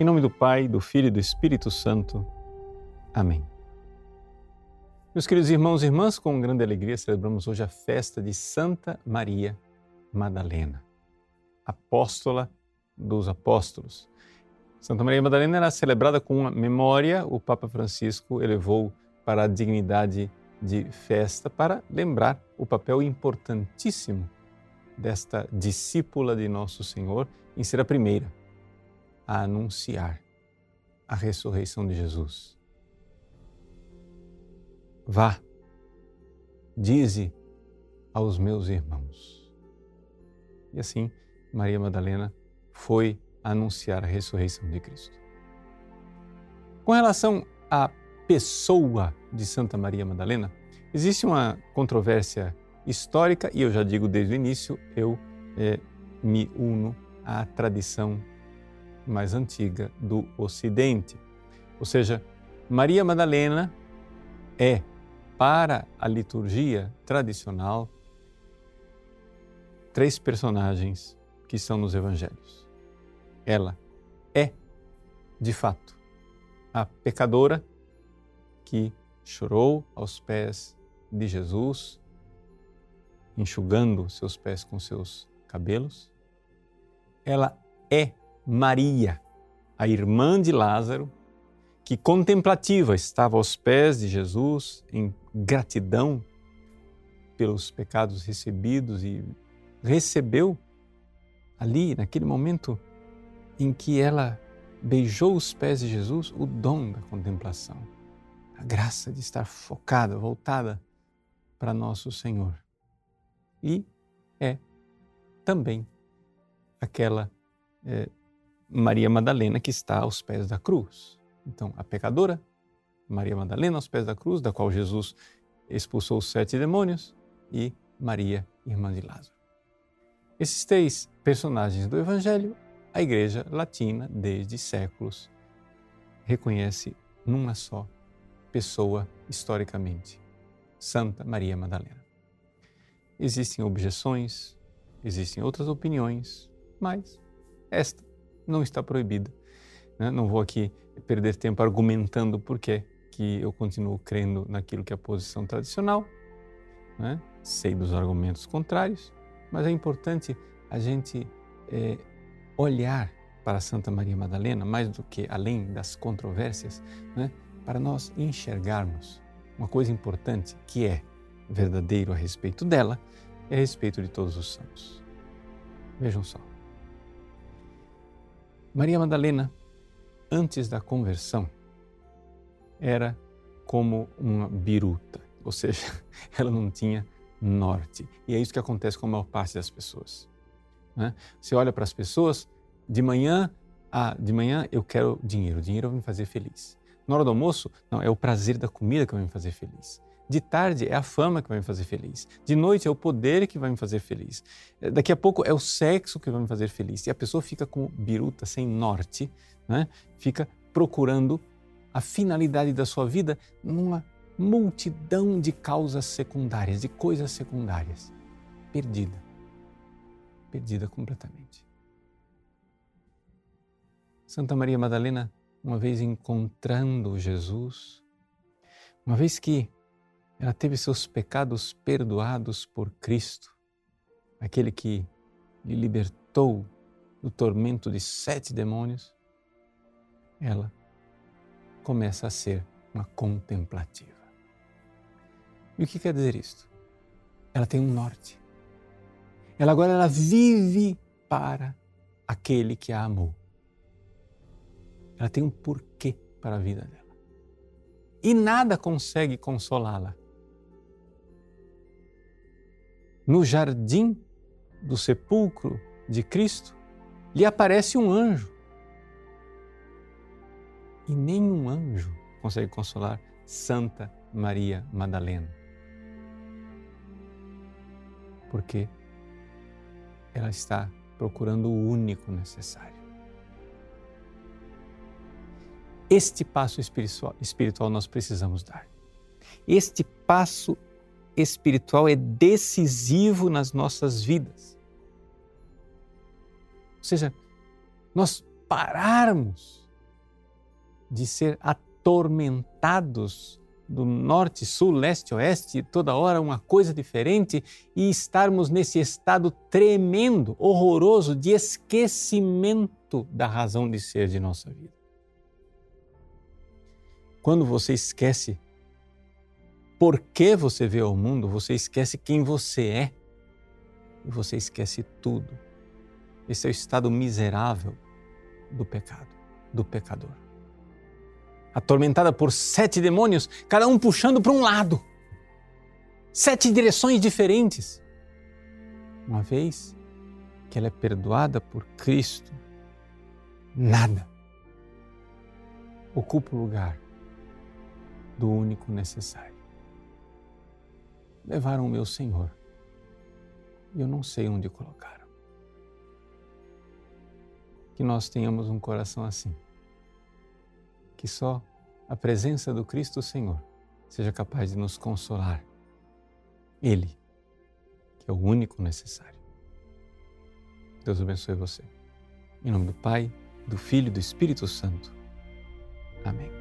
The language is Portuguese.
Em nome do Pai, do Filho e do Espírito Santo. Amém. Meus queridos irmãos e irmãs, com grande alegria celebramos hoje a festa de Santa Maria Madalena, apóstola dos apóstolos. Santa Maria Madalena era celebrada com uma memória, o Papa Francisco elevou para a dignidade de festa para lembrar o papel importantíssimo desta discípula de Nosso Senhor em ser a primeira a anunciar a ressurreição de Jesus. Vá, dize aos meus irmãos. E assim, Maria Madalena foi anunciar a ressurreição de Cristo. Com relação à pessoa de Santa Maria Madalena, existe uma controvérsia histórica e eu já digo desde o início, eu é, me uno à tradição mais antiga do Ocidente. Ou seja, Maria Madalena é, para a liturgia tradicional, três personagens que estão nos evangelhos. Ela é, de fato, a pecadora que chorou aos pés de Jesus, enxugando seus pés com seus cabelos. Ela é Maria, a irmã de Lázaro, que contemplativa estava aos pés de Jesus em gratidão pelos pecados recebidos e recebeu ali, naquele momento em que ela beijou os pés de Jesus, o dom da contemplação, a graça de estar focada, voltada para nosso Senhor. E é também aquela é, Maria Madalena que está aos pés da cruz. Então, a pecadora, Maria Madalena aos pés da cruz, da qual Jesus expulsou os sete demônios, e Maria, irmã de Lázaro. Esses três personagens do Evangelho, a Igreja Latina, desde séculos, reconhece numa só pessoa historicamente, Santa Maria Madalena. Existem objeções, existem outras opiniões, mas esta não está proibida. Né? Não vou aqui perder tempo argumentando por que eu continuo crendo naquilo que é a posição tradicional. Né? Sei dos argumentos contrários, mas é importante a gente é, olhar para Santa Maria Madalena, mais do que além das controvérsias, né? para nós enxergarmos uma coisa importante que é verdadeiro a respeito dela e a respeito de todos os santos. Vejam só. Maria Madalena, antes da conversão, era como uma biruta, ou seja, ela não tinha norte. E é isso que acontece com a maior parte das pessoas. Né? Você olha para as pessoas, de manhã, ah, de manhã eu quero dinheiro, o dinheiro vai me fazer feliz. Na hora do almoço, não, é o prazer da comida que vai me fazer feliz. De tarde é a fama que vai me fazer feliz. De noite é o poder que vai me fazer feliz. É, daqui a pouco é o sexo que vai me fazer feliz. E a pessoa fica com biruta, sem norte, né? fica procurando a finalidade da sua vida numa multidão de causas secundárias, de coisas secundárias. Perdida. Perdida completamente. Santa Maria Madalena, uma vez encontrando Jesus, uma vez que ela teve seus pecados perdoados por Cristo, aquele que lhe libertou do tormento de sete demônios. Ela começa a ser uma contemplativa. E o que quer dizer isto? Ela tem um norte. Ela agora ela vive para aquele que a amou. Ela tem um porquê para a vida dela. E nada consegue consolá-la no jardim do sepulcro de Cristo, lhe aparece um anjo. E nenhum anjo consegue consolar Santa Maria Madalena. Porque ela está procurando o único necessário. Este passo espiritual, nós precisamos dar. Este passo espiritual é decisivo nas nossas vidas. Ou seja, nós pararmos de ser atormentados do norte, sul, leste, oeste, toda hora uma coisa diferente e estarmos nesse estado tremendo, horroroso de esquecimento da razão de ser de nossa vida. Quando você esquece por que você vê o mundo, você esquece quem você é e você esquece tudo. Esse é o estado miserável do pecado, do pecador atormentada por sete demônios, cada um puxando para um lado. Sete direções diferentes. Uma vez que ela é perdoada por Cristo, nada ocupa o lugar do único necessário. Levaram o meu Senhor e eu não sei onde colocaram. Que nós tenhamos um coração assim que só a presença do Cristo Senhor seja capaz de nos consolar. Ele, que é o único necessário. Deus abençoe você. Em nome do Pai, do Filho e do Espírito Santo. Amém.